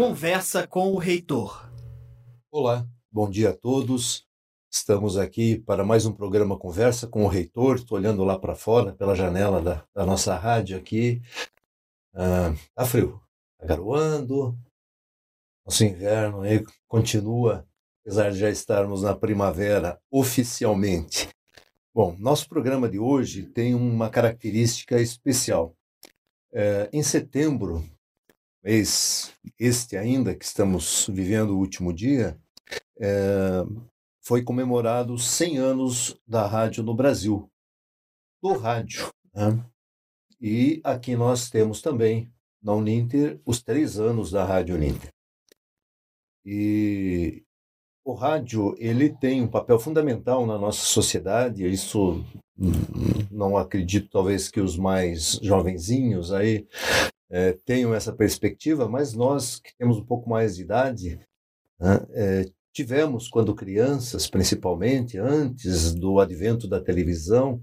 Conversa com o reitor. Olá, bom dia a todos. Estamos aqui para mais um programa Conversa com o reitor. Estou olhando lá para fora, pela janela da, da nossa rádio aqui. Ah, tá frio, tá garoando. Nosso inverno aí continua, apesar de já estarmos na primavera oficialmente. Bom, nosso programa de hoje tem uma característica especial. É, em setembro, mês este ainda, que estamos vivendo o último dia, é, foi comemorado 100 anos da rádio no Brasil, do rádio. Né? E aqui nós temos também, na Uninter, os três anos da Rádio Uninter. E o rádio ele tem um papel fundamental na nossa sociedade. Isso não acredito talvez que os mais jovenzinhos aí é, tenham essa perspectiva, mas nós que temos um pouco mais de idade né, é, tivemos quando crianças, principalmente antes do advento da televisão,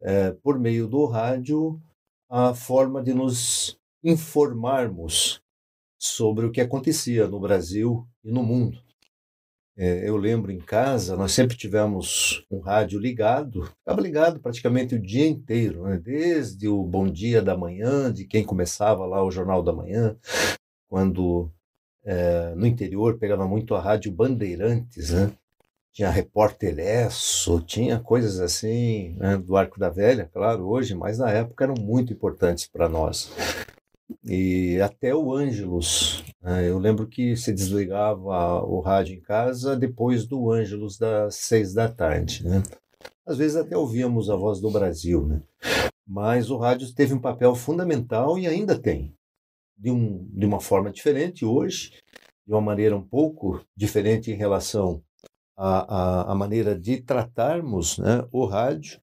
é, por meio do rádio, a forma de nos informarmos sobre o que acontecia no Brasil e no mundo. É, eu lembro em casa, nós sempre tivemos um rádio ligado, ficava ligado praticamente o dia inteiro, né? desde o bom dia da manhã, de quem começava lá o Jornal da Manhã, quando é, no interior pegava muito a rádio Bandeirantes, né? tinha Repórter Esso, tinha coisas assim, né? do Arco da Velha, claro, hoje, mas na época eram muito importantes para nós e até o Ângelus. Né? Eu lembro que se desligava o rádio em casa depois do Ângelus das seis da tarde. Né? Às vezes até ouvíamos a voz do Brasil, né? mas o rádio teve um papel fundamental e ainda tem, de, um, de uma forma diferente hoje, de uma maneira um pouco diferente em relação à, à, à maneira de tratarmos né, o rádio,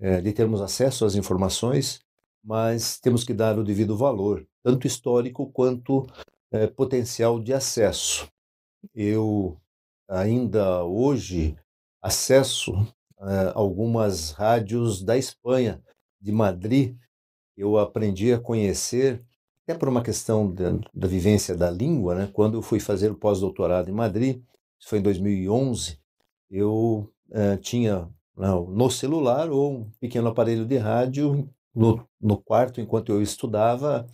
é, de termos acesso às informações mas temos que dar o devido valor, tanto histórico quanto é, potencial de acesso. Eu ainda hoje acesso é, algumas rádios da Espanha, de Madrid. Eu aprendi a conhecer, até por uma questão da, da vivência da língua, né? quando eu fui fazer o pós-doutorado em Madrid, isso foi em 2011, eu é, tinha não, no celular ou um pequeno aparelho de rádio no, no quarto, enquanto eu estudava,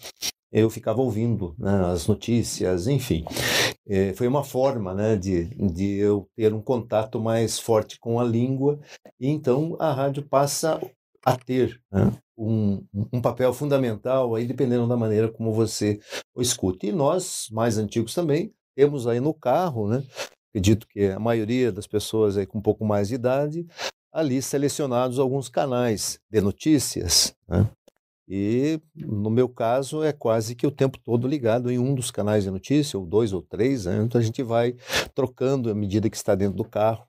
eu ficava ouvindo né, as notícias, enfim. É, foi uma forma né, de, de eu ter um contato mais forte com a língua, e então a rádio passa a ter né, um, um papel fundamental, aí dependendo da maneira como você o escuta. E nós, mais antigos também, temos aí no carro, né, acredito que a maioria das pessoas aí com um pouco mais de idade ali selecionados alguns canais de notícias. Né? E no meu caso é quase que o tempo todo ligado em um dos canais de notícia, ou dois ou três, né? então a gente vai trocando à medida que está dentro do carro,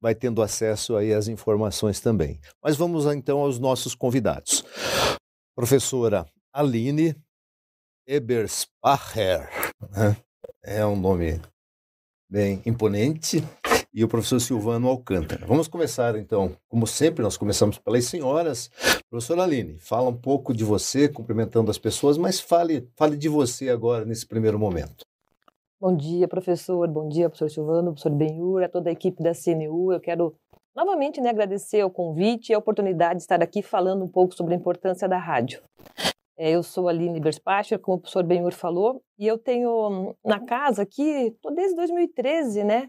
vai tendo acesso aí às informações também. Mas vamos então aos nossos convidados. Professora Aline Eberspacher, né? é um nome bem imponente, e o professor Silvano Alcântara. Vamos começar, então, como sempre, nós começamos pelas senhoras. Professora Aline, fala um pouco de você, cumprimentando as pessoas, mas fale, fale de você agora, nesse primeiro momento. Bom dia, professor. Bom dia, professor Silvano, professor Benhur, a toda a equipe da CNU. Eu quero novamente né, agradecer o convite e a oportunidade de estar aqui falando um pouco sobre a importância da rádio. É, eu sou Aline Berspacher, como o professor Benhur falou, e eu tenho hum, na casa aqui, desde 2013, né?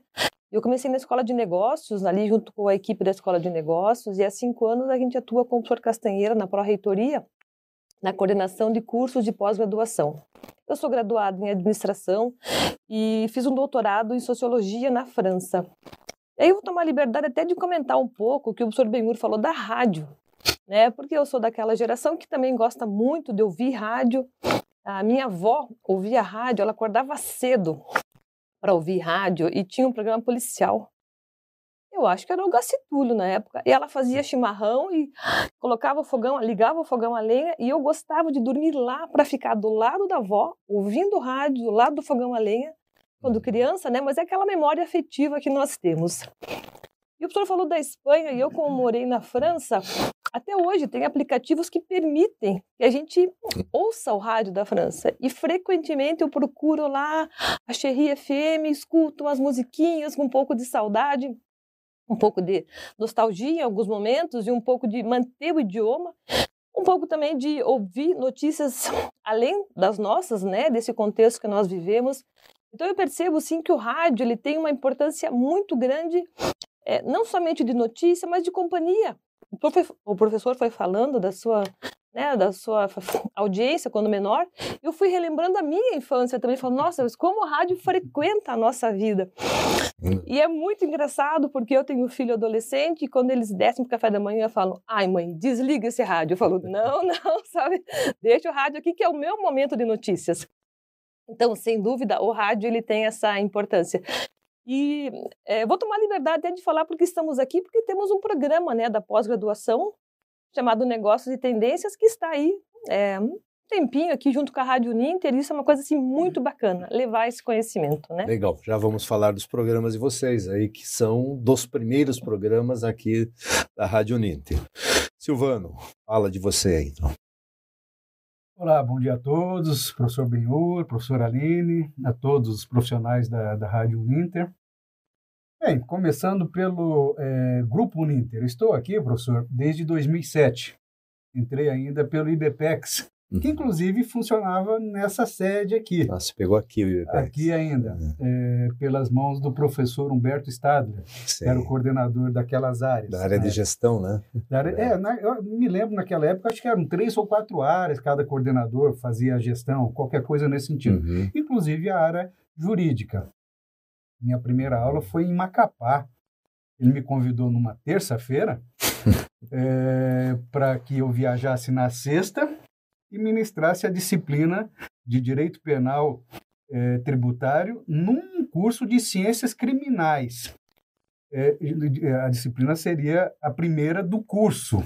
Eu comecei na escola de negócios, ali junto com a equipe da escola de negócios, e há cinco anos a gente atua com o professor Castanheira na pró-reitoria, na coordenação de cursos de pós-graduação. Eu sou graduada em administração e fiz um doutorado em sociologia na França. E aí eu vou tomar liberdade até de comentar um pouco o que o professor Benhur falou da rádio, né? Porque eu sou daquela geração que também gosta muito de ouvir rádio. A minha avó ouvia rádio, ela acordava cedo para ouvir rádio e tinha um programa policial. Eu acho que era o Gacitulho na época. E ela fazia chimarrão e colocava o fogão, ligava o fogão a lenha e eu gostava de dormir lá para ficar do lado da avó, ouvindo rádio, do lado do fogão a lenha, quando uhum. criança, né? Mas é aquela memória afetiva que nós temos. E o professor falou da Espanha, e eu, como morei na França, até hoje tem aplicativos que permitem que a gente ouça o rádio da França. E frequentemente eu procuro lá a Cherry FM, escuto umas musiquinhas com um pouco de saudade, um pouco de nostalgia em alguns momentos e um pouco de manter o idioma um pouco também de ouvir notícias além das nossas, né, desse contexto que nós vivemos. Então eu percebo sim que o rádio ele tem uma importância muito grande, é, não somente de notícia, mas de companhia. O professor foi falando da sua né, da sua audiência quando menor, eu fui relembrando a minha infância também, falando, nossa, mas como o rádio frequenta a nossa vida. Hum. E é muito engraçado, porque eu tenho um filho adolescente, e quando eles descem para o café da manhã, falam, ai mãe, desliga esse rádio. Eu falo, não, não, sabe, deixa o rádio aqui que é o meu momento de notícias. Então, sem dúvida, o rádio ele tem essa importância. E é, vou tomar liberdade até de falar porque estamos aqui, porque temos um programa né, da pós-graduação chamado Negócios e Tendências, que está aí é, um tempinho aqui junto com a Rádio Ninter, isso é uma coisa assim muito bacana, levar esse conhecimento, né? Legal, já vamos falar dos programas de vocês aí, que são dos primeiros programas aqui da Rádio Ninter. Silvano, fala de você aí, então. Olá, bom dia a todos, professor Benhur, professor Aline, a todos os profissionais da, da Rádio Uninter. Bem, começando pelo é, Grupo Uninter. Estou aqui, professor, desde 2007. Entrei ainda pelo IBPEX, que uhum. inclusive funcionava nessa sede aqui. Ah, você pegou aqui o IBPEX. Aqui ainda, uhum. é, pelas mãos do professor Humberto Stadler, que era o coordenador daquelas áreas. Da área né? de gestão, né? Área, é, na, eu me lembro naquela época, acho que eram três ou quatro áreas, cada coordenador fazia a gestão, qualquer coisa nesse sentido. Uhum. Inclusive a área jurídica. Minha primeira aula foi em Macapá. Ele me convidou numa terça-feira é, para que eu viajasse na sexta e ministrasse a disciplina de Direito Penal é, Tributário num curso de Ciências Criminais. É, a disciplina seria a primeira do curso.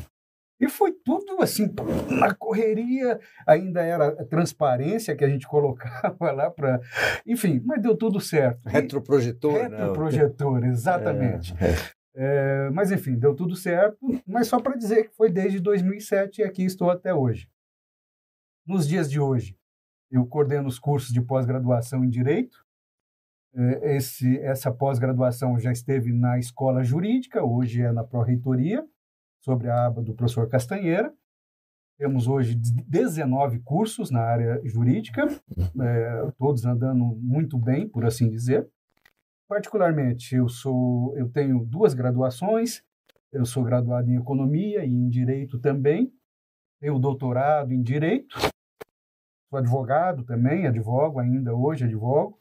E foi tudo assim, na correria, ainda era transparência que a gente colocava lá para. Enfim, mas deu tudo certo. Retroprojetor, Retroprojetor, não. exatamente. É, é. É, mas enfim, deu tudo certo, mas só para dizer que foi desde 2007 e aqui estou até hoje. Nos dias de hoje, eu coordeno os cursos de pós-graduação em Direito. É, esse, essa pós-graduação já esteve na Escola Jurídica, hoje é na Pró-Reitoria sobre a aba do professor Castanheira. Temos hoje 19 cursos na área jurídica, é, todos andando muito bem, por assim dizer. Particularmente, eu sou, eu tenho duas graduações. Eu sou graduado em economia e em direito também. Tenho doutorado em direito. Sou advogado também, advogo ainda hoje, advogo.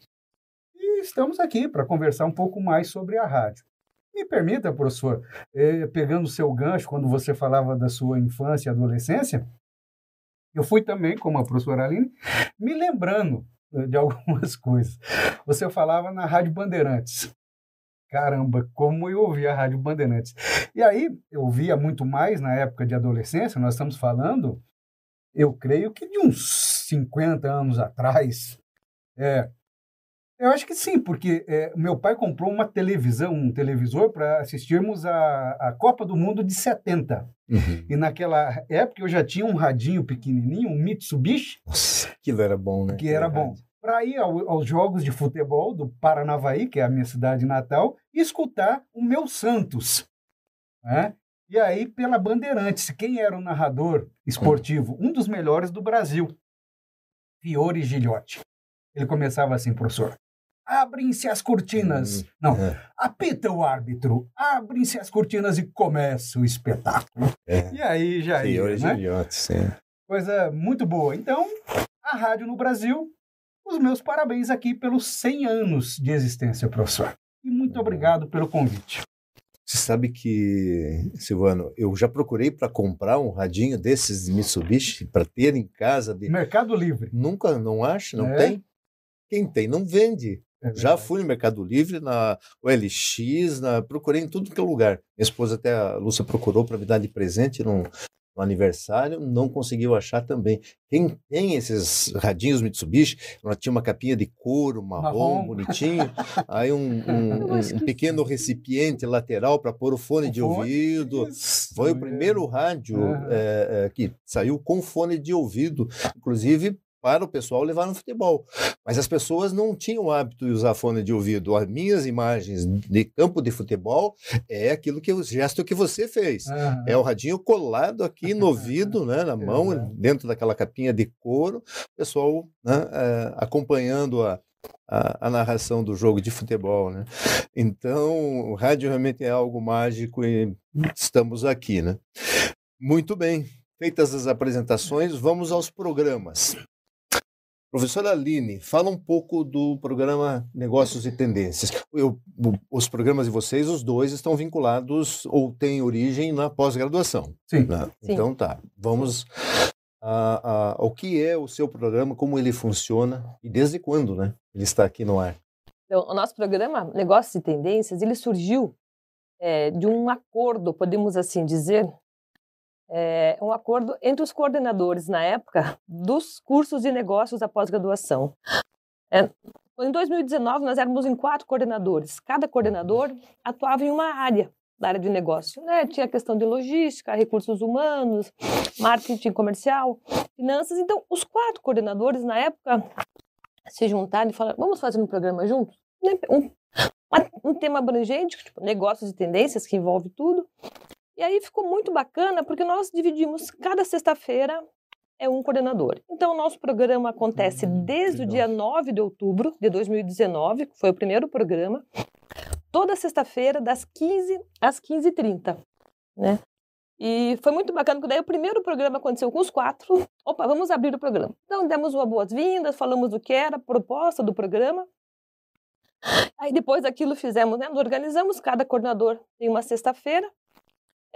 E estamos aqui para conversar um pouco mais sobre a rádio. Me permita, professor, eh, pegando o seu gancho, quando você falava da sua infância e adolescência, eu fui também, como a professora Aline, me lembrando eh, de algumas coisas. Você falava na Rádio Bandeirantes. Caramba, como eu ouvia a Rádio Bandeirantes. E aí, eu ouvia muito mais na época de adolescência, nós estamos falando, eu creio que de uns 50 anos atrás. É, eu acho que sim, porque é, meu pai comprou uma televisão, um televisor, para assistirmos a, a Copa do Mundo de 70. Uhum. E naquela época eu já tinha um radinho pequenininho, um Mitsubishi. Nossa, aquilo era bom, né? Que era bom. Para ir ao, aos jogos de futebol do Paranavaí, que é a minha cidade natal, e escutar o meu Santos. Né? E aí, pela Bandeirantes, quem era o narrador esportivo? Um dos melhores do Brasil, Fiore Gilhote. Ele começava assim, professor. Abrem-se as cortinas. Hum, Não, é. apita o árbitro. Abrem-se as cortinas e começa o espetáculo. É. E aí já ia, né? Idiotas, sim. Coisa muito boa. Então, a rádio no Brasil, os meus parabéns aqui pelos 100 anos de existência, professor. E muito obrigado pelo convite. Você sabe que, Silvano, eu já procurei para comprar um radinho desses de Mitsubishi para ter em casa. De... Mercado Livre. Nunca, não acho, não é. tem. Quem tem não vende. É Já fui no Mercado Livre, na OLX, na, procurei em tudo que é lugar. Minha esposa até, a Lúcia, procurou para me dar de presente, não, no aniversário, não conseguiu achar também. Quem tem esses radinhos Mitsubishi, ela tinha uma capinha de couro marrom, marrom. bonitinho, aí um, um, um, pequeno recipiente lateral para pôr o fone o de fone? ouvido. Isso, Foi o primeiro rádio é, é, que saiu com fone de ouvido, inclusive para o pessoal levar no futebol. Mas as pessoas não tinham o hábito de usar fone de ouvido. As minhas imagens de campo de futebol é aquilo que o gesto que você fez. Uhum. É o radinho colado aqui no ouvido, né, na mão, uhum. dentro daquela capinha de couro, o pessoal né, é, acompanhando a, a, a, narração do jogo de futebol, né? Então, o rádio realmente é algo mágico e estamos aqui, né? Muito bem. Feitas as apresentações, vamos aos programas. Professora Aline, fala um pouco do programa Negócios e Tendências. Eu, os programas de vocês, os dois, estão vinculados ou têm origem na pós-graduação. Sim. Né? Então tá, vamos a, a, ao que é o seu programa, como ele funciona e desde quando né, ele está aqui no ar. Então, o nosso programa Negócios e Tendências, ele surgiu é, de um acordo, podemos assim dizer, é, um acordo entre os coordenadores, na época, dos cursos de negócios da pós-graduação. É, em 2019, nós éramos em quatro coordenadores. Cada coordenador atuava em uma área da área de negócio. Né? Tinha a questão de logística, recursos humanos, marketing comercial, finanças. Então, os quatro coordenadores, na época, se juntaram e falaram: vamos fazer um programa juntos? Um, um tema abrangente, tipo, negócios e tendências, que envolve tudo. E aí ficou muito bacana porque nós dividimos cada sexta-feira é um coordenador. Então, o nosso programa acontece hum, desde o dia 9 de outubro de 2019, que foi o primeiro programa, toda sexta-feira, das 15 às 15h30. Né? E foi muito bacana, porque daí o primeiro programa aconteceu com os quatro. Opa, vamos abrir o programa. Então, demos uma boas-vindas, falamos do que era a proposta do programa. Aí, depois daquilo, fizemos, né? Nós organizamos, cada coordenador tem uma sexta-feira,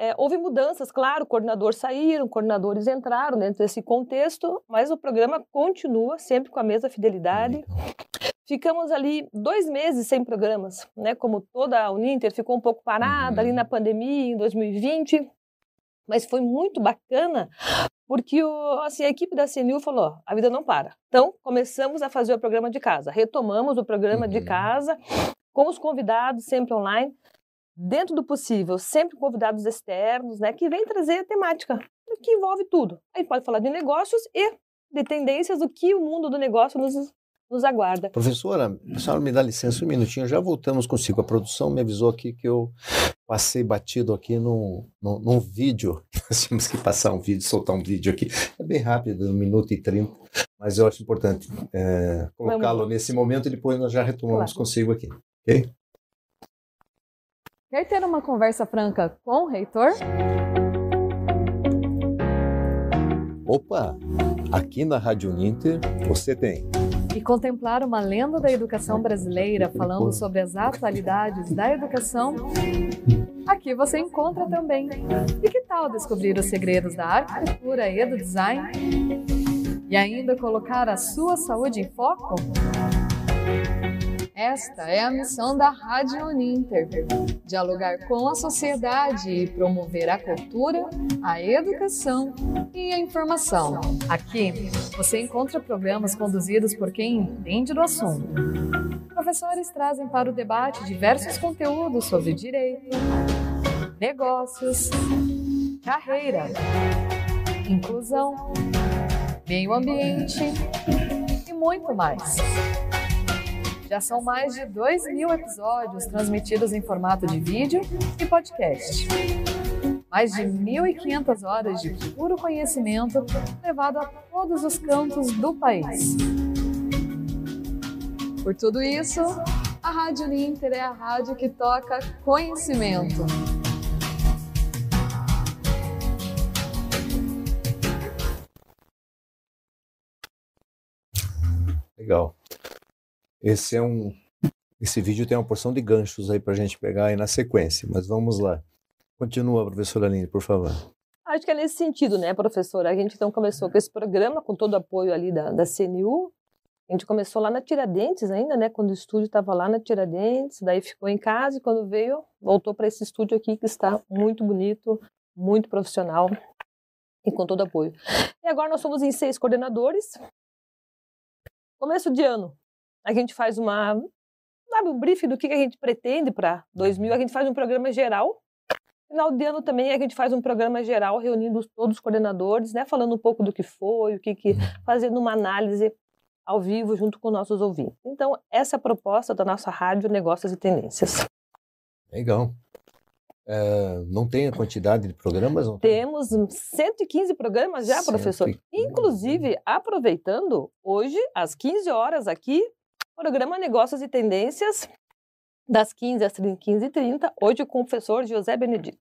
é, houve mudanças, claro, coordenadores saíram, coordenadores entraram dentro desse contexto, mas o programa continua sempre com a mesma fidelidade. Ficamos ali dois meses sem programas, né? Como toda a Uninter ficou um pouco parada uhum. ali na pandemia em 2020, mas foi muito bacana porque o, assim, a equipe da CNU falou: a vida não para. Então começamos a fazer o programa de casa, retomamos o programa uhum. de casa com os convidados sempre online dentro do possível, sempre convidados externos, né, que vem trazer a temática, que envolve tudo. A gente pode falar de negócios e de tendências, o que o mundo do negócio nos, nos aguarda. Professora, a senhora me dá licença um minutinho, já voltamos consigo. A produção me avisou aqui que eu passei batido aqui num, num, num vídeo. Nós tínhamos que passar um vídeo, soltar um vídeo aqui. É bem rápido, um minuto e trinta, mas eu acho importante é, colocá-lo nesse momento e depois nós já retomamos claro. consigo aqui. Ok? Quer ter uma conversa franca com o reitor? Opa! Aqui na Rádio Uninter você tem. E contemplar uma lenda da educação brasileira falando sobre as atualidades da educação? Aqui você encontra também. E que tal descobrir os segredos da arquitetura e do design? E ainda colocar a sua saúde em foco? Esta é a missão da Rádio Uninter: dialogar com a sociedade e promover a cultura, a educação e a informação. Aqui você encontra programas conduzidos por quem entende do assunto. Professores trazem para o debate diversos conteúdos sobre direito, negócios, carreira, inclusão, meio ambiente e muito mais. Já são mais de 2 mil episódios transmitidos em formato de vídeo e podcast. Mais de 1.500 horas de puro conhecimento levado a todos os cantos do país. Por tudo isso, a Rádio Ninter é a rádio que toca conhecimento. Legal. Esse é um esse vídeo tem uma porção de ganchos aí para a gente pegar aí na sequência, mas vamos lá. Continua, professora Aline, por favor. Acho que é nesse sentido, né, professora? A gente então começou com esse programa, com todo o apoio ali da, da CNU. A gente começou lá na Tiradentes ainda, né, quando o estúdio estava lá na Tiradentes, daí ficou em casa e quando veio, voltou para esse estúdio aqui que está muito bonito, muito profissional. e com todo apoio. E agora nós somos em seis coordenadores. Começo de ano, a gente faz uma, sabe, um briefing do que a gente pretende para 2000, a gente faz um programa geral. Final de ano também a gente faz um programa geral reunindo todos os coordenadores, né, falando um pouco do que foi, o que, que fazendo uma análise ao vivo junto com nossos ouvintes. Então, essa é a proposta da nossa rádio Negócios e Tendências. Legal. É, não tem a quantidade de programas? Não tem? Temos 115 programas já, professor. 115. Inclusive, aproveitando, hoje, às 15 horas aqui, programa Negócios e Tendências, das 15 às 15h30, hoje com o professor José Benedito.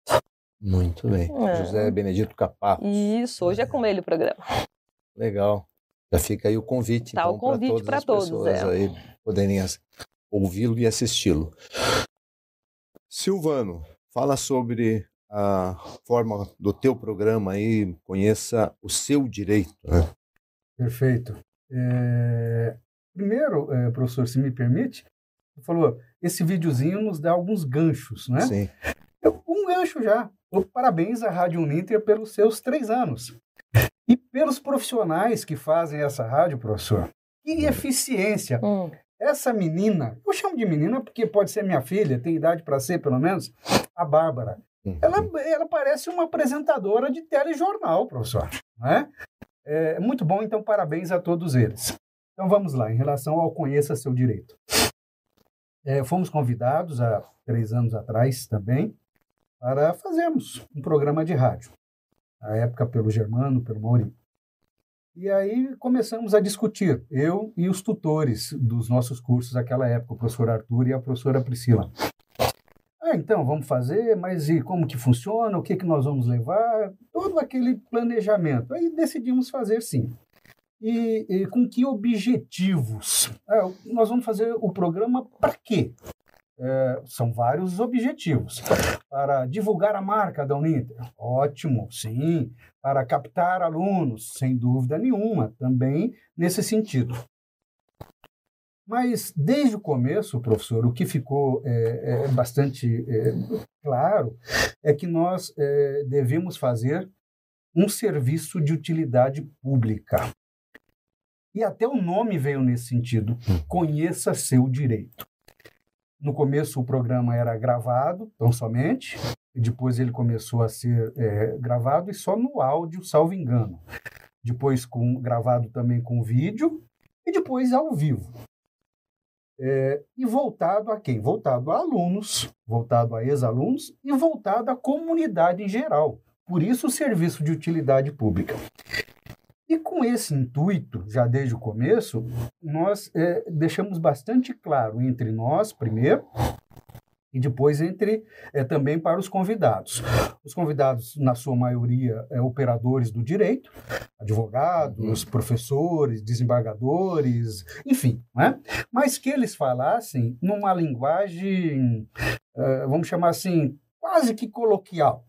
Muito bem. É. José Benedito Capá. Isso, hoje é com ele o programa. Legal. Já fica aí o convite, Tá, então, o convite todas pra as todos, pessoas é. aí poderem ouvi-lo e assisti-lo. Silvano, fala sobre a forma do teu programa aí, conheça o seu direito. Né? Perfeito. É, Primeiro, é, professor, se me permite, você falou, esse videozinho nos dá alguns ganchos, né? Sim. Eu- Um gancho já. Parabéns à Rádio Uninter pelos seus três anos. E pelos profissionais que fazem essa rádio, professor. Que eficiência. Hum, Essa menina, eu chamo de menina porque pode ser minha filha, tem idade para ser pelo menos, a Bárbara. Uhum. Ela, ela parece uma apresentadora de telejornal, professor. Né? É muito bom, então parabéns a todos eles. Então vamos lá, em relação ao Conheça Seu Direito. É, fomos convidados há três anos atrás também para fazermos um programa de rádio. Na época pelo Germano, pelo Maurinho. E aí começamos a discutir, eu e os tutores dos nossos cursos naquela época, o professor Arthur e a professora Priscila. Ah, então, vamos fazer, mas e como que funciona, o que, que nós vamos levar, todo aquele planejamento. Aí decidimos fazer sim. E, e com que objetivos? Ah, nós vamos fazer o programa para quê? É, são vários objetivos. Para divulgar a marca da Uninter, ótimo, sim. Para captar alunos, sem dúvida nenhuma, também nesse sentido. Mas desde o começo, professor, o que ficou é, é, bastante é, claro é que nós é, devemos fazer um serviço de utilidade pública. E até o nome veio nesse sentido: conheça seu direito. No começo o programa era gravado, tão somente, depois ele começou a ser é, gravado e só no áudio, salvo engano. Depois com, gravado também com vídeo e depois ao vivo. É, e voltado a quem? Voltado a alunos, voltado a ex-alunos e voltado à comunidade em geral. Por isso o serviço de utilidade pública. E com esse intuito, já desde o começo, nós é, deixamos bastante claro entre nós, primeiro, e depois entre é, também para os convidados. Os convidados, na sua maioria, é, operadores do direito, advogados, professores, desembargadores, enfim, né? mas que eles falassem numa linguagem, eh, vamos chamar assim, quase que coloquial.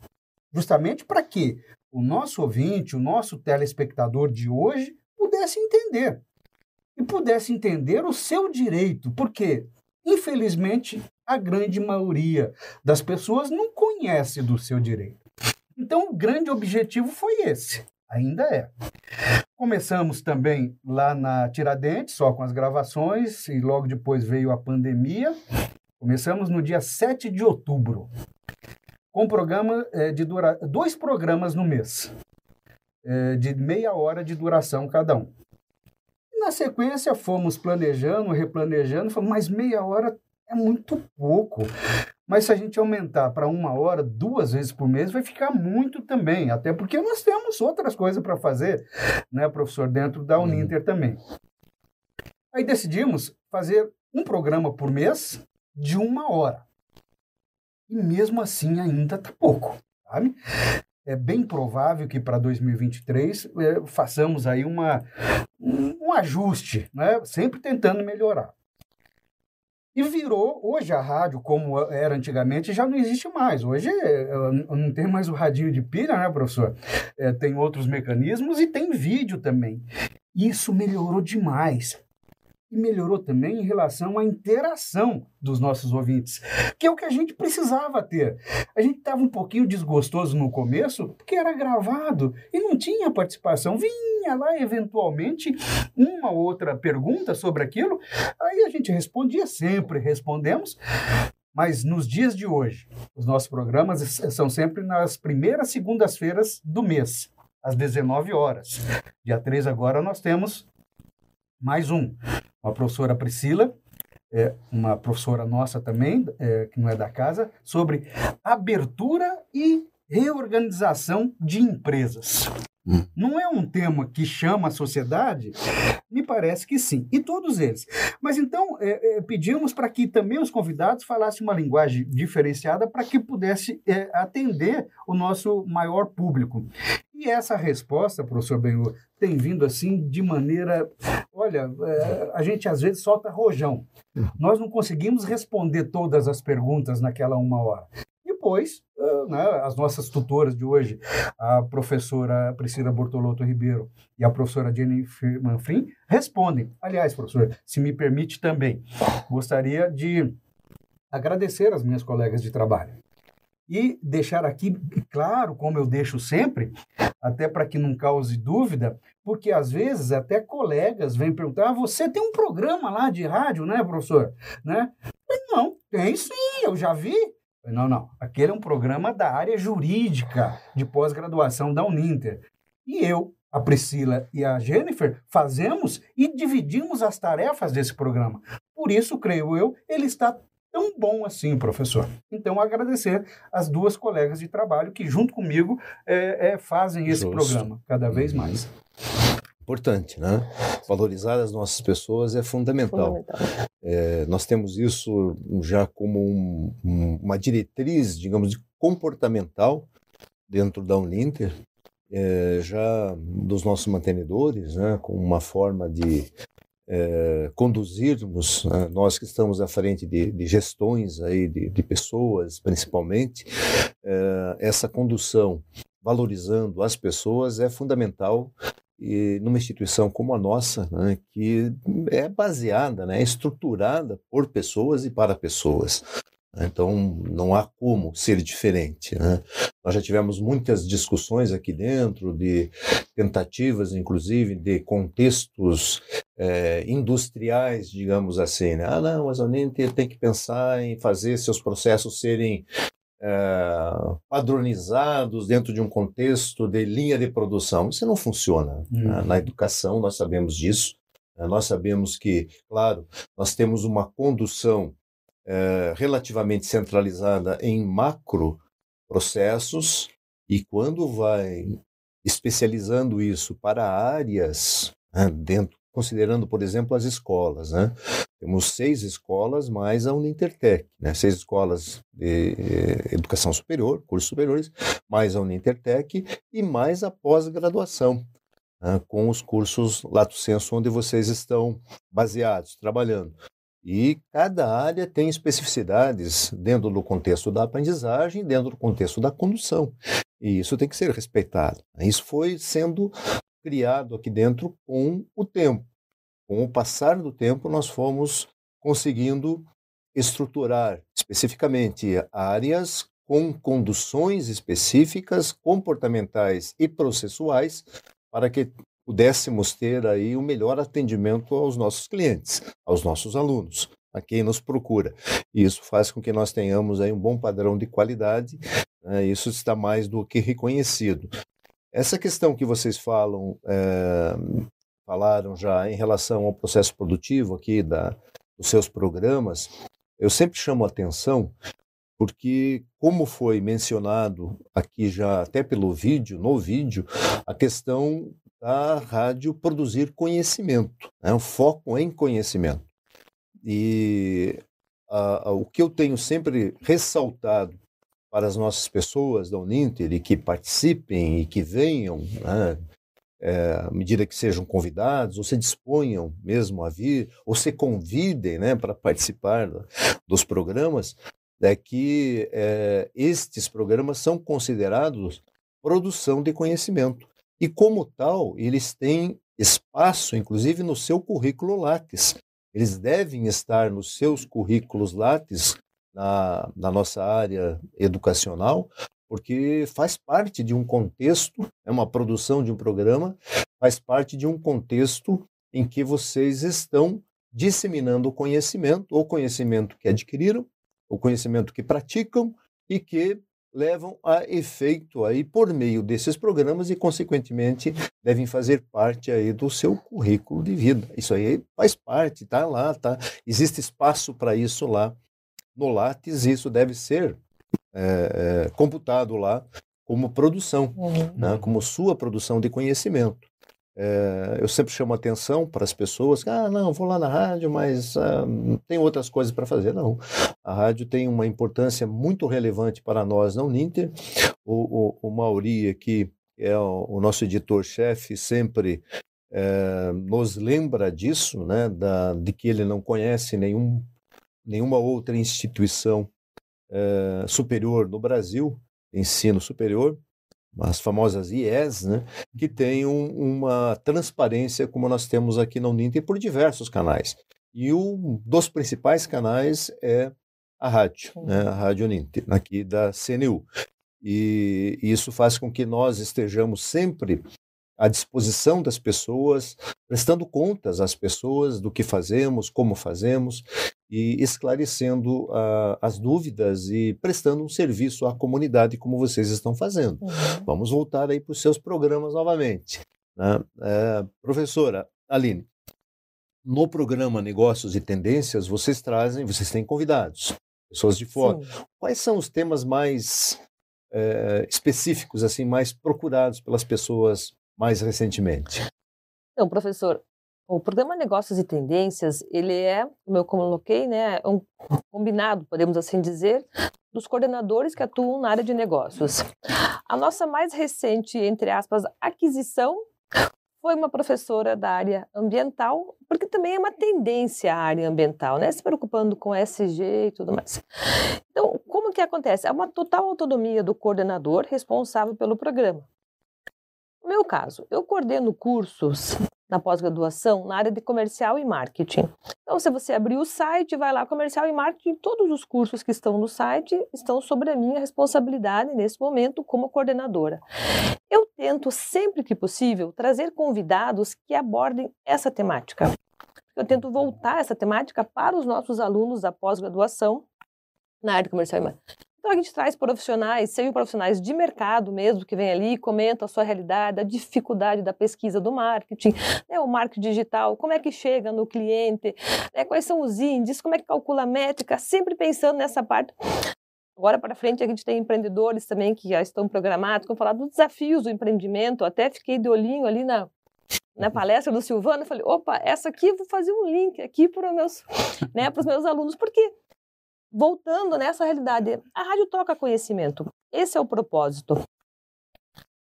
Justamente para que o nosso ouvinte, o nosso telespectador de hoje, pudesse entender. E pudesse entender o seu direito, porque, infelizmente, a grande maioria das pessoas não conhece do seu direito. Então, o grande objetivo foi esse, ainda é. Começamos também lá na Tiradentes, só com as gravações, e logo depois veio a pandemia. Começamos no dia 7 de outubro, com programa eh, de dura... dois programas no mês, eh, de meia hora de duração cada um. E na sequência, fomos planejando, replanejando, falamos, mas meia hora é muito pouco. Mas se a gente aumentar para uma hora, duas vezes por mês, vai ficar muito também. Até porque nós temos outras coisas para fazer, né, professor, dentro da Uninter também. Aí decidimos fazer um programa por mês de uma hora. E mesmo assim ainda está pouco, sabe? É bem provável que para 2023 eh, façamos aí uma, um, um ajuste, né? sempre tentando melhorar. E virou, hoje a rádio, como era antigamente, já não existe mais. Hoje não tem mais o radinho de pilha, né, professor? Eh, tem outros mecanismos e tem vídeo também. Isso melhorou demais. E melhorou também em relação à interação dos nossos ouvintes, que é o que a gente precisava ter. A gente estava um pouquinho desgostoso no começo, porque era gravado e não tinha participação. Vinha lá, eventualmente, uma outra pergunta sobre aquilo, aí a gente respondia, sempre respondemos. Mas nos dias de hoje, os nossos programas são sempre nas primeiras segundas-feiras do mês, às 19 horas. Dia 3 agora nós temos mais um a professora Priscila, é, uma professora nossa também, é, que não é da casa, sobre abertura e reorganização de empresas. Hum. Não é um tema que chama a sociedade? Me parece que sim, e todos eles. Mas então, é, é, pedimos para que também os convidados falassem uma linguagem diferenciada para que pudesse é, atender o nosso maior público. E essa resposta, professor Benhur, tem vindo assim de maneira. Olha, é, a gente às vezes solta rojão. Nós não conseguimos responder todas as perguntas naquela uma hora. Depois, né, as nossas tutoras de hoje, a professora Priscila Bortolotto Ribeiro e a professora Jennifer Manfrim, respondem. Aliás, professor, se me permite também, gostaria de agradecer as minhas colegas de trabalho e deixar aqui claro, como eu deixo sempre, até para que não cause dúvida, porque às vezes até colegas vêm perguntar: ah, você tem um programa lá de rádio, né, professor? Né? Não, tem sim, eu já vi. Não, não. Aquele é um programa da área jurídica de pós-graduação da Uninter. E eu, a Priscila e a Jennifer fazemos e dividimos as tarefas desse programa. Por isso, creio eu, ele está tão bom assim, professor. Então, agradecer as duas colegas de trabalho que, junto comigo, é, é, fazem esse Justo. programa cada vez uhum. mais. Importante, né? Valorizar as nossas pessoas é fundamental. fundamental. É, nós temos isso já como um, um, uma diretriz, digamos, de comportamental dentro da Uninter, é, já dos nossos mantenedores, né, com uma forma de é, conduzirmos, né, nós que estamos à frente de, de gestões aí de, de pessoas, principalmente, é, essa condução valorizando as pessoas é fundamental e numa instituição como a nossa, né, que é baseada, né, é estruturada por pessoas e para pessoas. Então, não há como ser diferente. Né? Nós já tivemos muitas discussões aqui dentro, de tentativas, inclusive, de contextos é, industriais, digamos assim. Né? Ah, não, mas a Uninter tem que pensar em fazer seus processos serem padronizados dentro de um contexto de linha de produção. Isso não funciona. Né? Uhum. Na educação, nós sabemos disso. Né? Nós sabemos que, claro, nós temos uma condução é, relativamente centralizada em macro processos e quando vai especializando isso para áreas né, dentro considerando por exemplo as escolas né temos seis escolas mais a Unintertec né seis escolas de eh, educação superior cursos superiores mais a Unintertec e mais a pós-graduação né, com os cursos lato senso onde vocês estão baseados trabalhando e cada área tem especificidades dentro do contexto da aprendizagem, dentro do contexto da condução. E isso tem que ser respeitado. Isso foi sendo criado aqui dentro com o tempo. Com o passar do tempo, nós fomos conseguindo estruturar especificamente áreas com conduções específicas, comportamentais e processuais, para que pudéssemos ter aí o um melhor atendimento aos nossos clientes, aos nossos alunos, a quem nos procura. E isso faz com que nós tenhamos aí um bom padrão de qualidade, né? isso está mais do que reconhecido. Essa questão que vocês falam, é, falaram já em relação ao processo produtivo aqui da, dos seus programas, eu sempre chamo a atenção porque, como foi mencionado aqui já até pelo vídeo, no vídeo, a questão da rádio produzir conhecimento, né? um foco em conhecimento. E a, a, o que eu tenho sempre ressaltado para as nossas pessoas da Uninter e que participem e que venham, né, é, à medida que sejam convidados, ou se disponham mesmo a vir, ou se convidem né, para participar dos programas, é que é, estes programas são considerados produção de conhecimento. E como tal, eles têm espaço, inclusive no seu currículo Lattes. eles devem estar nos seus currículos Lattes, na, na nossa área educacional, porque faz parte de um contexto, é uma produção de um programa, faz parte de um contexto em que vocês estão disseminando o conhecimento, ou conhecimento que adquiriram, o conhecimento que praticam e que levam a efeito aí por meio desses programas e consequentemente devem fazer parte aí do seu currículo de vida. Isso aí faz parte, tá lá, tá? Existe espaço para isso lá no Lattes, isso deve ser é, é, computado lá como produção, uhum. né? como sua produção de conhecimento. É, eu sempre chamo atenção para as pessoas que, ah, não, vou lá na rádio, mas ah, tem outras coisas para fazer. Não, a rádio tem uma importância muito relevante para nós na Uninter. O, o, o Mauri aqui, é o, o nosso editor-chefe, sempre é, nos lembra disso, né, da, de que ele não conhece nenhum, nenhuma outra instituição é, superior no Brasil, ensino superior, as famosas IES, né, que tem um, uma transparência como nós temos aqui na Uninter por diversos canais. E um dos principais canais é a rádio, né, a Rádio Uninter, aqui da CNU. E isso faz com que nós estejamos sempre à disposição das pessoas, prestando contas às pessoas do que fazemos, como fazemos e esclarecendo uh, as dúvidas e prestando um serviço à comunidade como vocês estão fazendo. Uhum. Vamos voltar aí para os seus programas novamente. Né? É, professora Aline, no programa Negócios e Tendências, vocês trazem, vocês têm convidados, pessoas de fora. Sim. Quais são os temas mais é, específicos, assim, mais procurados pelas pessoas mais recentemente? Então, professor, o programa Negócios e Tendências, ele é, como eu coloquei, né, um combinado, podemos assim dizer, dos coordenadores que atuam na área de negócios. A nossa mais recente, entre aspas, aquisição foi uma professora da área ambiental, porque também é uma tendência a área ambiental, né? Se preocupando com SG e tudo mais. Então, como que acontece? É uma total autonomia do coordenador responsável pelo programa. No meu caso, eu coordeno cursos na pós-graduação na área de comercial e marketing. Então, se você abrir o site, vai lá, comercial e marketing, todos os cursos que estão no site estão sobre a minha responsabilidade nesse momento como coordenadora. Eu tento, sempre que possível, trazer convidados que abordem essa temática. Eu tento voltar essa temática para os nossos alunos da pós-graduação na área comercial e marketing. Então a gente traz profissionais, sejam profissionais de mercado mesmo, que vem ali e comentam a sua realidade, a dificuldade da pesquisa do marketing, né, o marketing digital, como é que chega no cliente, né, quais são os índices, como é que calcula a métrica, sempre pensando nessa parte. Agora para frente a gente tem empreendedores também que já estão programados, como falar dos desafios do empreendimento, até fiquei de olhinho ali na, na palestra do Silvano, falei, opa, essa aqui eu vou fazer um link aqui para os meus, né, para os meus alunos, porque voltando nessa realidade, a rádio toca conhecimento. Esse é o propósito.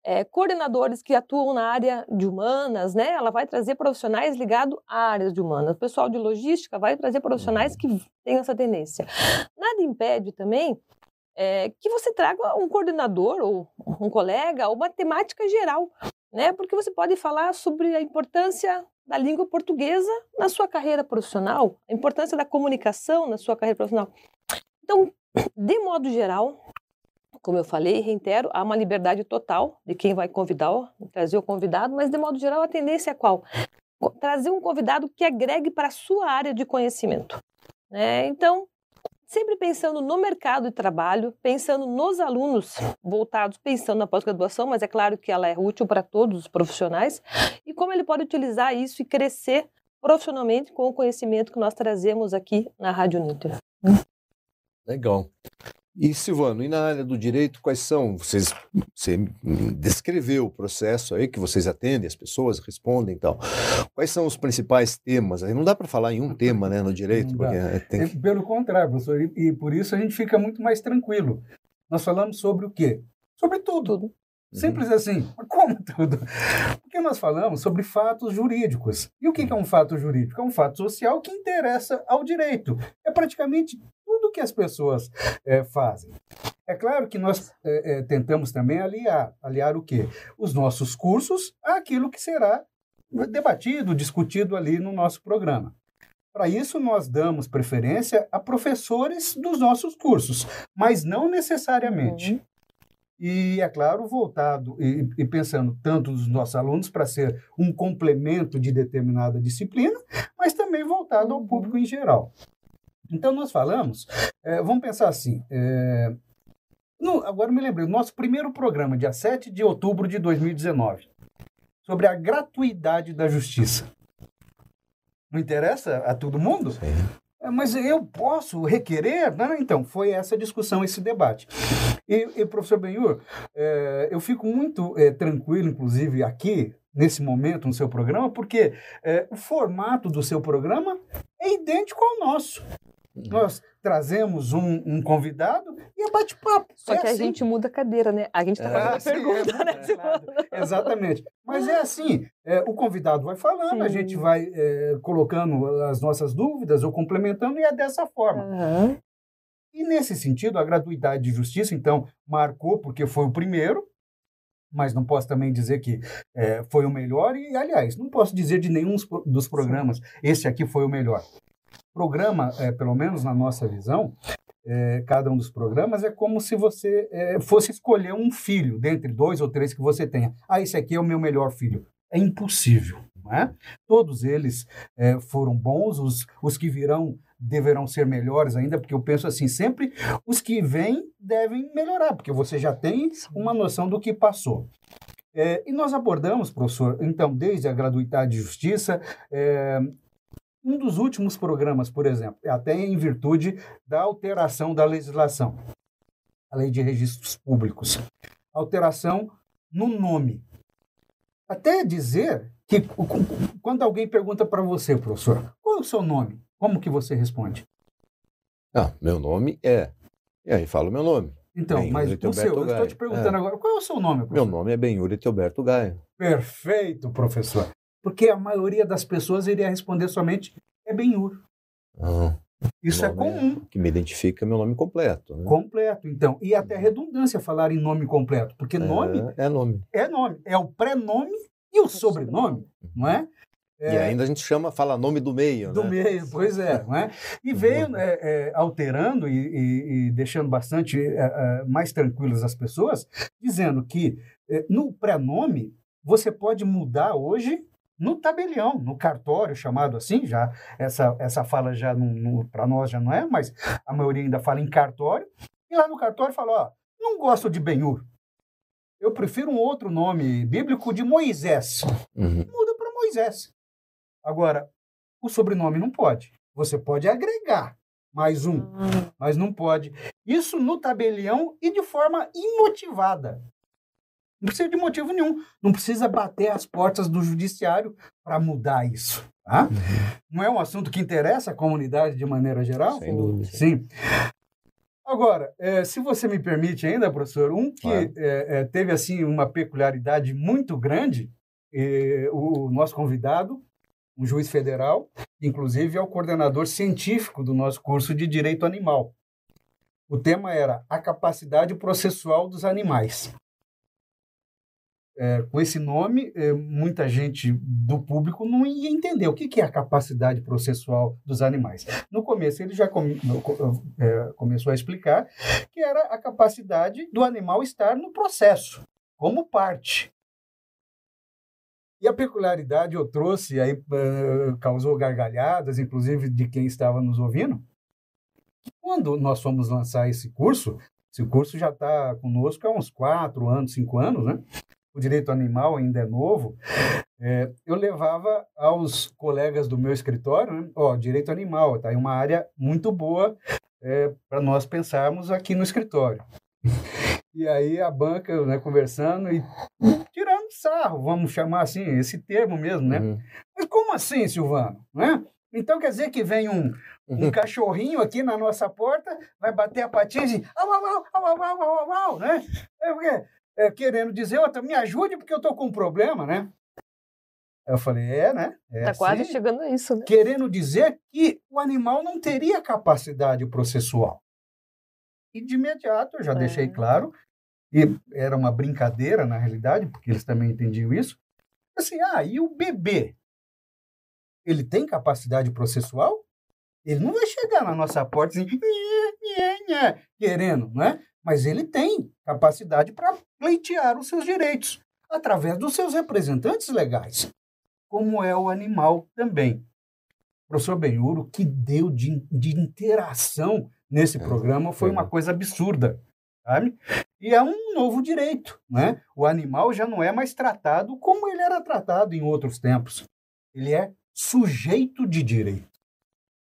É, coordenadores que atuam na área de humanas, né? Ela vai trazer profissionais ligados a áreas de humanas. O pessoal de logística vai trazer profissionais que têm essa tendência. Nada impede também é, que você traga um coordenador ou um colega ou uma temática geral, né? Porque você pode falar sobre a importância da língua portuguesa na sua carreira profissional, a importância da comunicação na sua carreira profissional. Então, de modo geral, como eu falei, reitero, há uma liberdade total de quem vai convidar, trazer o convidado, mas de modo geral a tendência é qual? Trazer um convidado que agregue para a sua área de conhecimento. Né? Então, sempre pensando no mercado de trabalho, pensando nos alunos voltados, pensando na pós-graduação, mas é claro que ela é útil para todos os profissionais, e como ele pode utilizar isso e crescer profissionalmente com o conhecimento que nós trazemos aqui na Rádio Nitro. Legal. E Silvano, e na área do direito, quais são? Vocês, você descreveu o processo aí que vocês atendem, as pessoas respondem e tal. Quais são os principais temas? Aí não dá para falar em um tema, né, no direito, porque é, tem... Pelo contrário, professor, e, e, por isso a gente fica muito mais tranquilo. Nós falamos sobre o quê? Sobre tudo. tudo. Simples uhum. assim. Como tudo? Porque nós falamos sobre fatos jurídicos. E o que é um fato jurídico? É um fato social que interessa ao direito. É praticamente que as pessoas é, fazem. É claro que nós é, é, tentamos também aliar, aliar o quê? Os nossos cursos àquilo que será debatido, discutido ali no nosso programa. Para isso, nós damos preferência a professores dos nossos cursos, mas não necessariamente. Uhum. E, é claro, voltado e, e pensando tanto nos nossos alunos para ser um complemento de determinada disciplina, mas também voltado ao Uhum. público em geral. Então, nós falamos, eh, vamos pensar assim, eh, no- agora me lembrei, o nosso primeiro programa, dia 7 de outubro de 2019, sobre a gratuidade da justiça. Não interessa a todo mundo? É, Mas eu posso requerer? Não, então, foi essa discussão, esse debate. E, e professor Benhur, é, eu fico muito é, tranquilo, inclusive, aqui, nesse momento, no seu programa, porque é, o formato do seu programa é idêntico ao nosso. Nós trazemos um, um convidado e é bate-papo. Só É que a assim. gente muda a cadeira, né? A gente tá É, fazendo a sim, pergunta, é, né? é, Silvana? Exatamente. Mas é assim, é, o convidado vai falando, a Sim. gente vai é, colocando as nossas dúvidas ou complementando, e é dessa forma. Aham. E nesse sentido, a gratuidade de justiça, então, marcou porque foi o primeiro, mas não posso também dizer que é, foi o melhor, e, aliás, não posso dizer de nenhum dos programas, esse aqui foi o melhor. Programa, é, pelo menos na nossa visão, é, cada um dos programas é como se você é, fosse escolher um filho, dentre dois ou três que você tenha. Ah, esse aqui é o meu melhor filho. É impossível. Não é? Todos eles é, foram bons, os, os que virão deverão ser melhores ainda, porque eu penso assim, sempre os que vêm devem melhorar, porque você já tem uma noção do que passou. É, e nós abordamos, professor, então, desde a gratuidade de justiça, é, um dos últimos programas, por exemplo, até em virtude da alteração da legislação, a lei de registros públicos, alteração no nome. Até dizer que quando alguém pergunta para você, professor, qual é o seu nome? Como que você responde? Ah, meu nome é. E aí falo meu nome. Então, mas o seu, eu estou te perguntando É. agora, qual é o seu nome, Meu professor? nome é Benhur Teoberto Gaio. Perfeito, professor. Porque a maioria das pessoas iria responder somente é Benhur. Ah, Isso é é- comum, que me identifica é meu nome completo. Né? completo, então. E até redundância falar em nome completo, porque nome É, é nome. é nome, é o prenome e o sobrenome, não é? E ainda a gente chama, fala nome do meio, Do né? meio, pois é, não é? E veio é, é, alterando e, e- e deixando bastante é, é, mais tranquilas as pessoas, dizendo que é, no prenome você pode mudar hoje no tabelião, no cartório, chamado assim, já essa, essa fala já para nós já não é, mas a maioria ainda fala em cartório, e lá no cartório fala, ó, não gosto de Benhur, eu prefiro um outro nome bíblico de Moisés Uhum. muda para Moisés. Agora, o sobrenome não pode. Você pode agregar mais um, Ah, mas não pode. Isso no tabelião e de forma imotivada. Não precisa de motivo nenhum. Não precisa bater as portas do judiciário para mudar isso. Tá? Não é um assunto que interessa a comunidade de maneira geral? Sem dúvida. Sim. Agora, eh, se você me permite ainda, professor, um que Claro. eh, eh, teve assim uma peculiaridade muito grande, eh, o nosso convidado, um juiz federal, inclusive é o coordenador científico do nosso curso de Direito Animal. O tema era a capacidade processual dos animais. É, com esse nome, é, muita gente do público não ia entender o que, que é a capacidade processual dos animais. No começo, ele já no- co- é, começou a explicar que era a capacidade do animal estar no processo, como parte. E a peculiaridade eu trouxe, aí eh, causou gargalhadas, inclusive de quem estava nos ouvindo. Quando nós fomos lançar esse curso, esse curso já está conosco há uns quatro anos, cinco anos, né? O direito animal ainda é novo. eh, eu levava aos colegas do meu escritório, né? ó, direito animal, está em uma área muito boa para nós pensarmos aqui no escritório. E aí a banca, né, conversando e tirando sarro, vamos chamar assim, esse termo mesmo, né? Uhum. Mas como assim, Silvano? Né? Então quer dizer que vem um, um cachorrinho aqui na nossa porta, vai bater a patinha e diz, au, au, au, au, au, au, au, au, né? É, porque, é, querendo dizer, outra, me ajude porque eu tô com um problema, né? Eu falei, é, né? É tá quase assim." chegando a isso, né? querendo dizer que o animal não teria capacidade processual. E de imediato eu já É. deixei claro, e era uma brincadeira na realidade, porque eles também entendiam isso. Assim, ah, e o bebê? Ele tem capacidade processual? Ele não vai chegar na nossa porta assim, nhê, nhê, nhê, querendo, não é? Mas ele tem capacidade para pleitear os seus direitos através dos seus representantes legais, como é o animal também. Professor Benhuro, que deu de, de interação nesse é, programa foi é. uma coisa absurda. Sabe? E é um novo direito. Né? O animal já não é mais tratado como ele era tratado em outros tempos. Ele é sujeito de direito.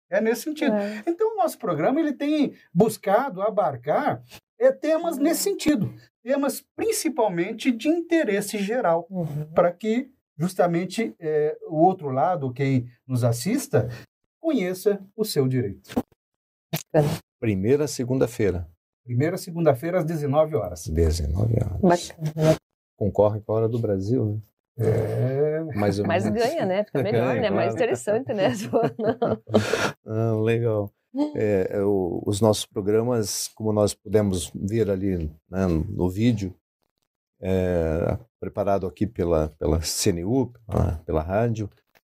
É nesse sentido. É. Então, o nosso programa ele tem buscado abarcar é, temas nesse sentido. Temas principalmente de interesse geral, uhum. para que justamente é, o outro lado, quem nos assista, conheça o seu direito. Primeira segunda-feira. Primeira segunda-feira às 19 horas. 19 horas. Bacana. Concorre com a hora do Brasil, né? É. Mais Mas ganha, né? Fica melhor, ganha, né? Claro. Mais interessante, né? ah, legal. É, é, o, os nossos programas, como nós pudemos ver ali né, no vídeo, é, preparado aqui pela, pela CNU, pela, pela rádio,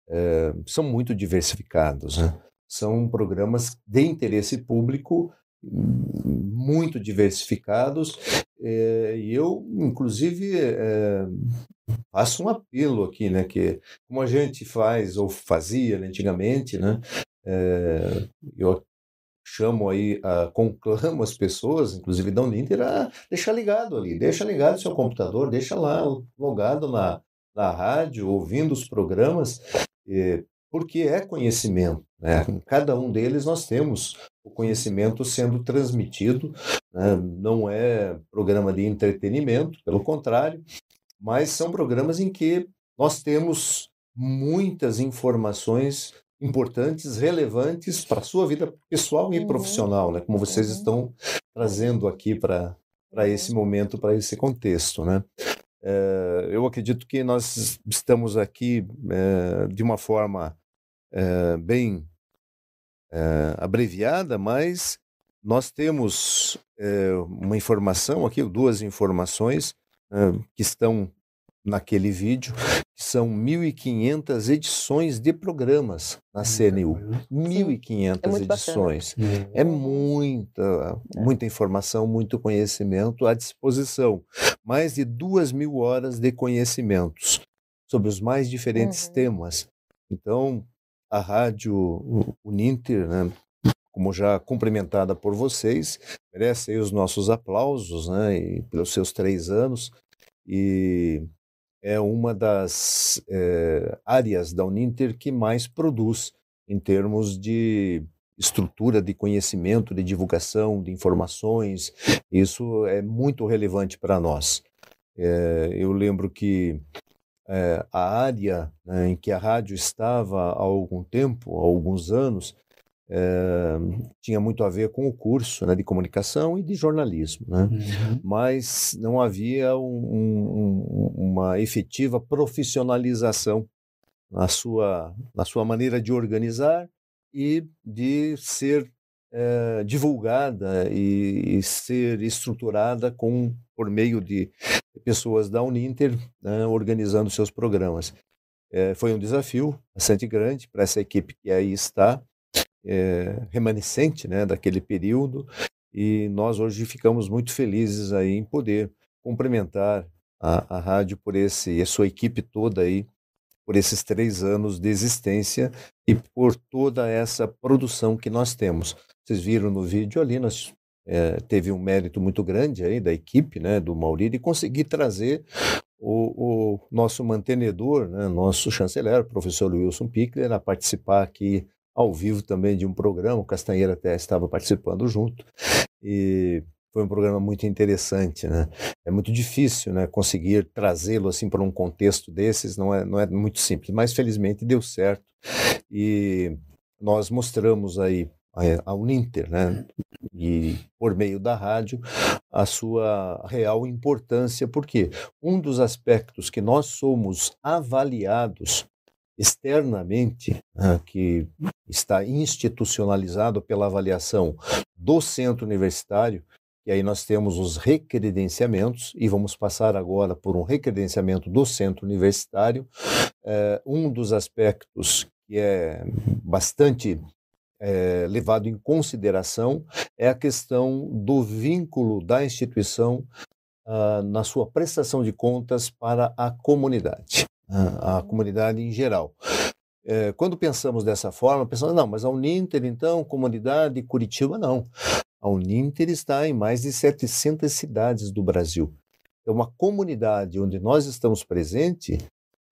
é, são muito diversificados. Né? São programas de interesse público muito diversificados é, e eu inclusive é, faço um apelo aqui né que como a gente faz ou fazia né, antigamente né é, eu chamo aí, uh, conclamo as pessoas, inclusive da Uninter, a deixar ligado ali, deixa ligado seu computador, deixa lá logado na, na rádio, ouvindo os programas, eh, porque é conhecimento. Né? Em cada um deles nós temos o conhecimento sendo transmitido, né? não é programa de entretenimento, pelo contrário, mas são programas em que nós temos muitas informações importantes, relevantes para a sua vida pessoal e uhum. profissional, né? como vocês uhum. estão trazendo aqui para esse momento, para esse contexto. Né? É, eu acredito que nós estamos aqui é, de uma forma é, bem abreviada, mas nós temos uma informação aqui, duas informações que estão naquele vídeo, são 1.500 edições de programas na CNU. 1.500 é edições. Bacana. É muita, muita informação, muito conhecimento à disposição. Mais de duas mil horas de conhecimentos sobre os mais diferentes uhum. temas. Então, a rádio Uninter, né, como já cumprimentada por vocês, merece os nossos aplausos, né, e pelos seus três anos, e é uma das é, áreas da Uninter que mais produz em termos de estrutura de conhecimento, de divulgação, de informações. Isso é muito relevante para nós. É, eu lembro que é, a área né, em que a rádio estava há algum tempo, há alguns anos, é, tinha muito a ver com o curso né, de comunicação e de jornalismo, né? Uhum. mas não havia um, um, uma efetiva profissionalização na sua, na sua maneira de organizar e de ser é, divulgada e, e, ser estruturada com, por meio de pessoas da Uninter né, organizando seus programas. É, foi um desafio bastante grande para essa equipe que aí está, é, remanescente né, daquele período, e nós hoje ficamos muito felizes aí em poder cumprimentar a, a rádio por esse e a sua equipe toda aí por esses três anos de existência e por toda essa produção que nós temos. Vocês viram no vídeo ali, nós é, teve um mérito muito grande aí da equipe, né, do Mauri, de conseguir trazer o, o nosso mantenedor, né, nosso chanceler, o professor Wilson Pickler, a participar aqui ao vivo também de um programa, o Castanheira até estava participando junto, e foi um programa muito interessante, né? É muito difícil, né, conseguir trazê-lo assim para um contexto desses, não é, não é muito simples, mas felizmente deu certo e nós mostramos aí a Uninter, né, e por meio da rádio, a sua real importância, porque um dos aspectos que nós somos avaliados externamente, né, que está institucionalizado pela avaliação do centro universitário, e aí nós temos os recredenciamentos, e vamos passar agora por um recredenciamento do centro universitário. É, um dos aspectos que é bastante é, levado em consideração é a questão do vínculo da instituição uh, na sua prestação de contas para a comunidade, a comunidade em geral. É, quando pensamos dessa forma, pensamos, não, mas a Uninter, então, comunidade Curitiba, não. A Uninter está em mais de 700 cidades do Brasil. É uma comunidade onde nós estamos presentes,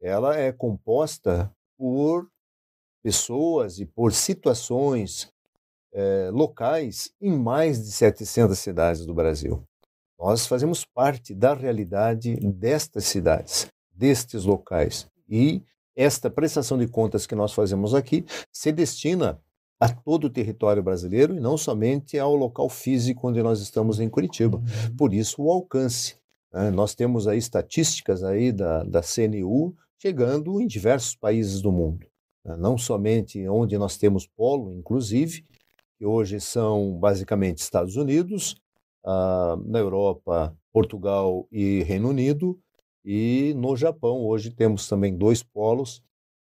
ela é composta por pessoas e por situações é, locais em mais de 700 cidades do Brasil. Nós fazemos parte da realidade destas cidades, destes locais. E esta prestação de contas que nós fazemos aqui se destina a todo o território brasileiro e não somente ao local físico onde nós estamos em Curitiba. Uhum. Por isso o alcance. Né? Nós temos aí estatísticas aí da, da CNU chegando em diversos países do mundo. Né? Não somente onde nós temos polo, inclusive, que hoje são basicamente Estados Unidos, ah, na Europa, Portugal e Reino Unido, e no Japão, hoje temos também dois polos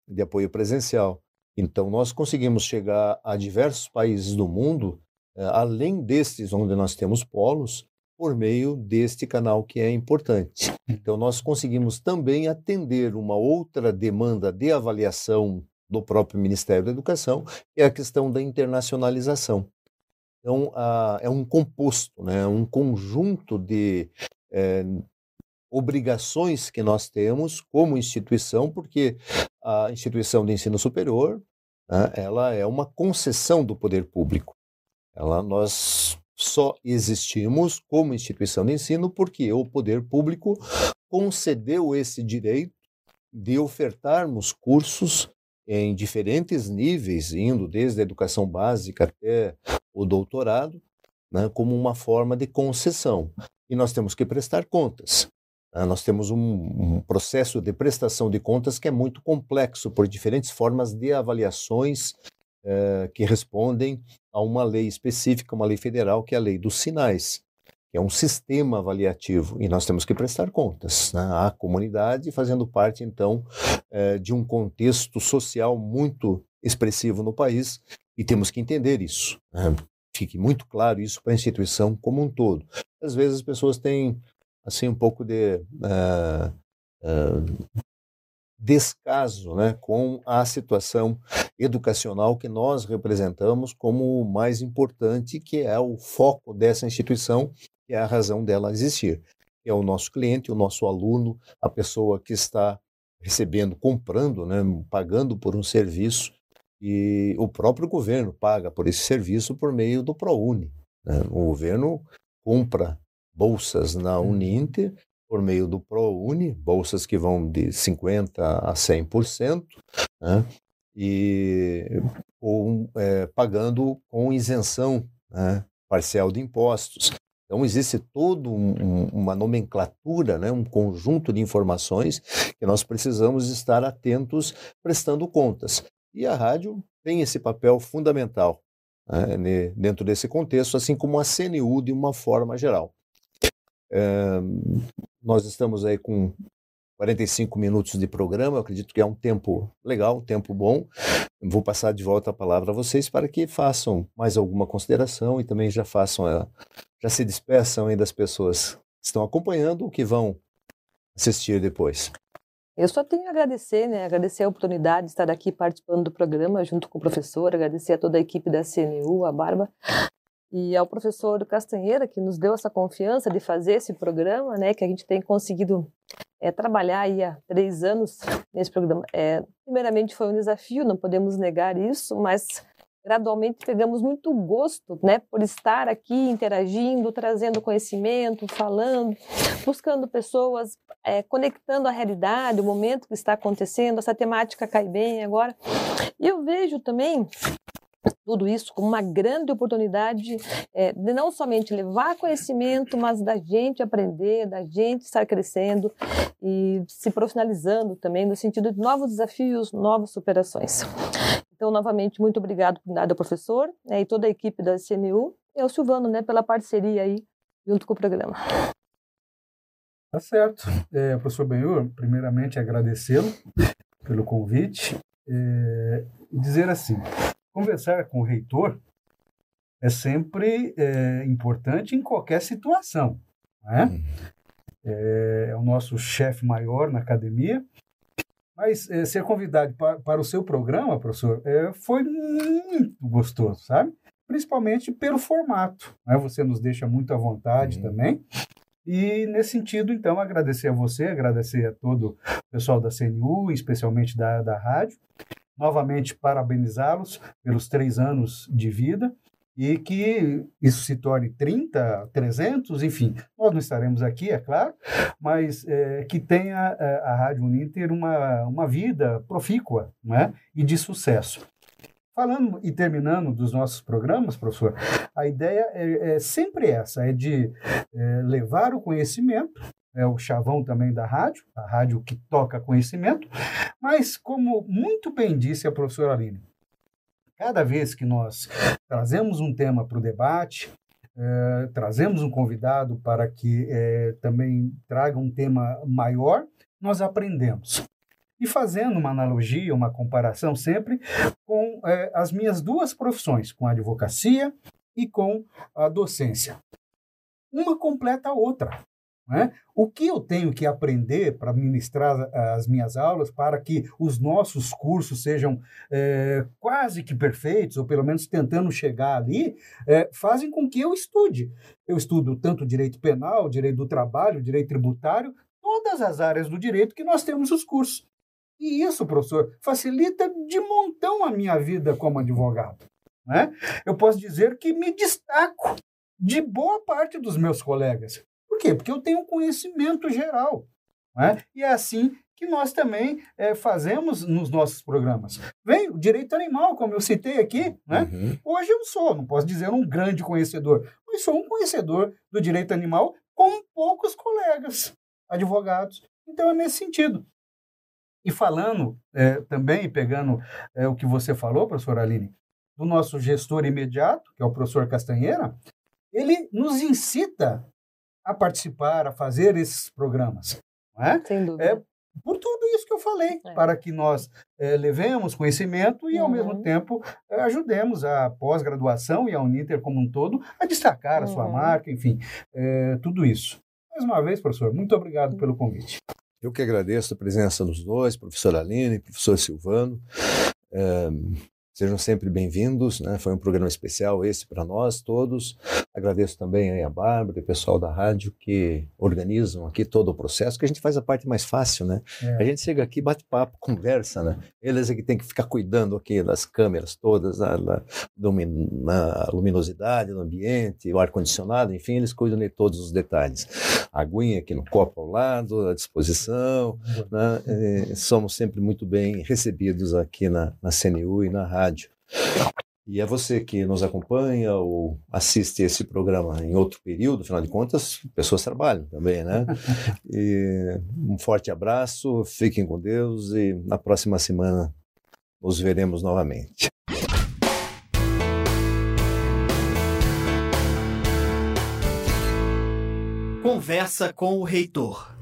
de apoio presencial. Então, nós conseguimos chegar a diversos países do mundo, eh, além destes onde nós temos polos, por meio deste canal que é importante. Então, nós conseguimos também atender uma outra demanda de avaliação do próprio Ministério da Educação, que é a questão da internacionalização. Então, é um composto, né, um conjunto de é, obrigações que nós temos como instituição, porque a instituição de ensino superior né, ela é uma concessão do poder público. Ela, nós só existimos como instituição de ensino porque o poder público concedeu esse direito de ofertarmos cursos em diferentes níveis, indo desde a educação básica até o doutorado, né, como uma forma de concessão. E nós temos que prestar contas. Né? Nós temos um, um, processo de prestação de contas que é muito complexo, por diferentes formas de avaliações eh, que respondem a uma lei específica, uma lei federal, que é a lei dos sinais, que é um sistema avaliativo, e nós temos que prestar contas né, à comunidade, fazendo parte, então, eh, de um contexto social muito expressivo no país, e temos que entender isso. Né? Fique muito claro isso para a instituição como um todo. Às vezes as pessoas têm assim um pouco de uh, uh, descaso né, com a situação educacional que nós representamos como o mais importante, que é o foco dessa instituição e é a razão dela existir. É o nosso cliente, o nosso aluno, a pessoa que está recebendo, comprando, né, pagando por um serviço e o próprio governo paga por esse serviço por meio do ProUni. Né? O governo compra bolsas na uhum. Uninter por meio do ProUni, bolsas que vão de 50% a 100%, né? e ou, é, pagando com isenção né? parcial de impostos. Então, existe toda um, uma nomenclatura, né? um conjunto de informações que nós precisamos estar atentos, prestando contas. E a rádio tem esse papel fundamental né, dentro desse contexto, assim como a CNU de uma forma geral. Nós estamos aí com 45 minutos de programa, acredito que é um tempo legal, um tempo bom. Vou passar de volta a palavra a vocês para que façam mais alguma consideração e também já façam, já se despeçam aí das pessoas que estão acompanhando ou que vão assistir depois. Eu só tenho a agradecer, né? Agradecer a oportunidade de estar aqui participando do programa junto com o professor, agradecer a toda a equipe da CNU, a Barba, e ao professor Castanheira, que nos deu essa confiança de fazer esse programa, né? Que a gente tem conseguido é, trabalhar aí há três anos nesse programa. É, primeiramente foi um desafio, não podemos negar isso, mas gradualmente pegamos muito gosto, né, por estar aqui interagindo, trazendo conhecimento, falando, buscando pessoas, é, conectando a realidade, o momento que está acontecendo, essa temática cai bem agora. E eu vejo também tudo isso como uma grande oportunidade é, de não somente levar conhecimento, mas da gente aprender, da gente estar crescendo e se profissionalizando também no sentido de novos desafios, novas superações. Então, novamente, muito obrigado por nada professor né, e toda a equipe da CNU e ao Silvano né, pela parceria aí junto com o programa. Tá certo. É, professor Benhur, primeiramente agradecê-lo pelo convite é, e dizer assim, conversar com o reitor é sempre é, importante em qualquer situação. Né? Uhum. É, é o nosso chefe maior na academia. Mas é, ser convidado para, para o seu programa, professor, é, foi muito gostoso, sabe? Principalmente pelo formato. Né? Você nos deixa muito à vontade Uhum. também. E nesse sentido, então, agradecer a você, agradecer a todo o pessoal da CNU, especialmente da, da rádio. Novamente, parabenizá-los pelos três anos de vida e que isso se torne 30, 300, enfim. Nós não estaremos aqui, é claro, mas é, que tenha é, a Rádio Uninter uma, uma vida profícua né? e de sucesso. Falando e terminando dos nossos programas, professor, a ideia é, é sempre essa, é de é, levar o conhecimento, é o chavão também da rádio, a rádio que toca conhecimento, mas como muito bem disse a professora Aline, cada vez que nós trazemos um tema para o debate, é, trazemos um convidado para que é, também traga um tema maior, nós aprendemos. E fazendo uma analogia, uma comparação sempre com é, as minhas duas profissões, com a advocacia e com a docência. Uma completa a outra. Né? O que eu tenho que aprender para ministrar as minhas aulas para que os nossos cursos sejam é, quase que perfeitos, ou pelo menos tentando chegar ali, é, fazem com que eu estude. Eu estudo tanto direito penal, direito do trabalho, direito tributário, todas as áreas do direito que nós temos os cursos. E isso, professor, facilita de montão a minha vida como advogado. Né? Eu posso dizer que me destaco de boa parte dos meus colegas. Por quê? Porque eu tenho um conhecimento geral. Né? E é assim que nós também é, fazemos nos nossos programas. Vem o direito animal, como eu citei aqui. Né? Uhum. Hoje eu sou, não posso dizer um grande conhecedor, mas sou um conhecedor do direito animal com poucos colegas advogados. Então é nesse sentido. E falando é, também, pegando é, o que você falou, professor Aline, do nosso gestor imediato, que é o professor Castanheira, ele nos incita a participar, a fazer esses programas. Não é? Sem dúvida. É, por tudo isso que eu falei, É. para que nós eh, levemos conhecimento e, ao Uhum. mesmo tempo, eh, ajudemos a pós-graduação e a Uninter como um todo a destacar a sua Uhum. marca, enfim, eh, tudo isso. Mais uma vez, professor, muito obrigado pelo convite. Eu que agradeço a presença dos dois, professor Aline, professor Silvano. Sejam sempre bem-vindos, né? Foi um programa especial esse para nós todos. Agradeço também aí a Bárbara e o pessoal da rádio que organizam aqui todo o processo, que a gente faz a parte mais fácil, né? É. A gente chega aqui, bate papo, conversa, né? Eles é que tem que ficar cuidando aqui das câmeras todas, da, da, luminosidade do ambiente, o ar-condicionado, enfim, eles cuidam de todos os detalhes. A aguinha aqui no copo ao lado, à disposição, né? Somos sempre muito bem recebidos aqui na, na CNU e na rádio. E é você que nos acompanha ou assiste esse programa em outro período, afinal de contas, pessoas trabalham também, né? E um forte abraço, fiquem com Deus e na próxima semana nos veremos novamente. Conversa com o reitor.